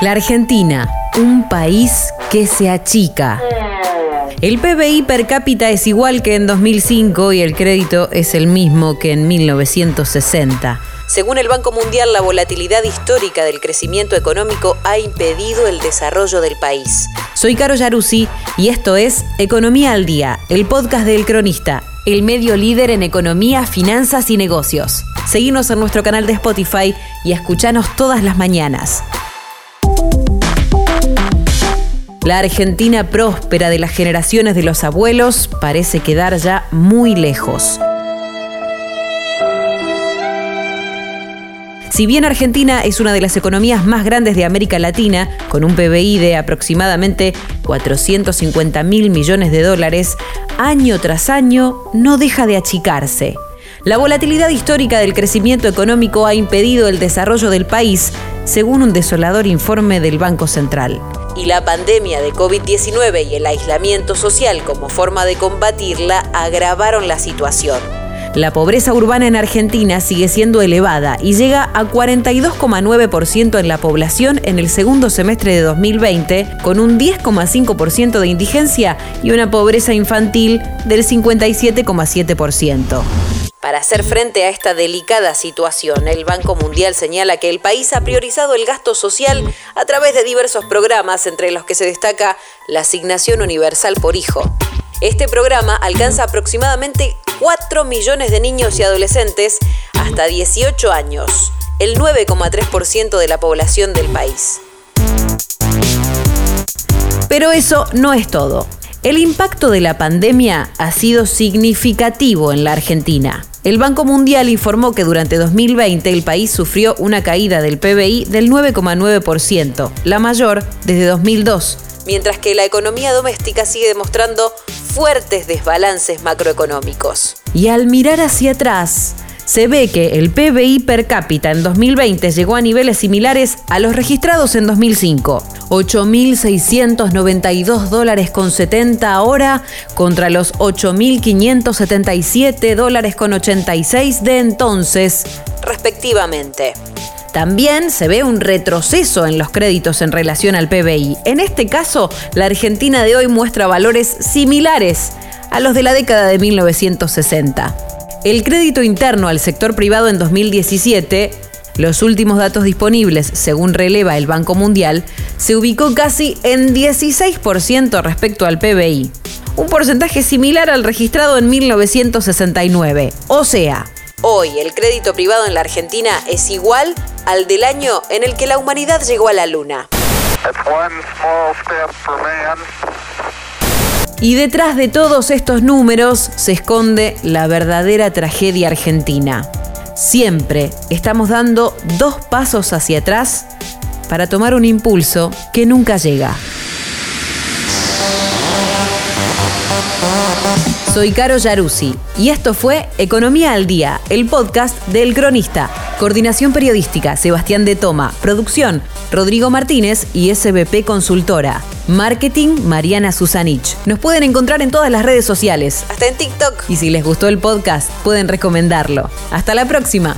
La Argentina, un país que se achica. El PBI per cápita es igual que en 2005 y el crédito es el mismo que en 1960. Según el Banco Mundial, la volatilidad histórica del crecimiento económico ha impedido el desarrollo del país. Soy Caro Yaruzzi y esto es Economía al Día, el podcast del Cronista, el medio líder en economía, finanzas y negocios. Seguimos en nuestro canal de Spotify y escuchanos todas las mañanas. La Argentina próspera de las generaciones de los abuelos parece quedar ya muy lejos. Si bien Argentina es una de las economías más grandes de América Latina, con un PBI de aproximadamente 450 mil millones de dólares, año tras año no deja de achicarse. La volatilidad histórica del crecimiento económico ha impedido el desarrollo del país, según un desolador informe del Banco Central y la pandemia de COVID-19 y el aislamiento social como forma de combatirla agravaron la situación. La pobreza urbana en Argentina sigue siendo elevada y llega a 42,9% en la población en el segundo semestre de 2020, con un 10,5% de indigencia y una pobreza infantil del 57,7%. Para hacer frente a esta delicada situación, el Banco Mundial señala que el país ha priorizado el gasto social a través de diversos programas, entre los que se destaca la asignación universal por hijo. Este programa alcanza aproximadamente 4 millones de niños y adolescentes hasta 18 años, el 9,3% de la población del país. Pero eso no es todo. El impacto de la pandemia ha sido significativo en la Argentina. El Banco Mundial informó que durante 2020 el país sufrió una caída del PBI del 9,9%, la mayor desde 2002, mientras que la economía doméstica sigue demostrando fuertes desbalances macroeconómicos. Y al mirar hacia atrás, se ve que el PBI per cápita en 2020 llegó a niveles similares a los registrados en 2005. 8.692 dólares con 70 ahora contra los 8.577 dólares con 86 de entonces, respectivamente. También se ve un retroceso en los créditos en relación al PBI. En este caso, la Argentina de hoy muestra valores similares a los de la década de 1960. El crédito interno al sector privado en 2017, los últimos datos disponibles, según releva el Banco Mundial, se ubicó casi en 16% respecto al PBI, un porcentaje similar al registrado en 1969. O sea, hoy el crédito privado en la Argentina es igual al del año en el que la humanidad llegó a la Luna. Y detrás de todos estos números se esconde la verdadera tragedia argentina. Siempre estamos dando dos pasos hacia atrás para tomar un impulso que nunca llega. Soy Caro Yaruzzi y esto fue Economía al Día, el podcast del Cronista. Coordinación periodística, Sebastián de Toma. Producción, Rodrigo Martínez y SBP Consultora. Marketing, Mariana Susanich. Nos pueden encontrar en todas las redes sociales, hasta en TikTok. Y si les gustó el podcast, pueden recomendarlo. Hasta la próxima.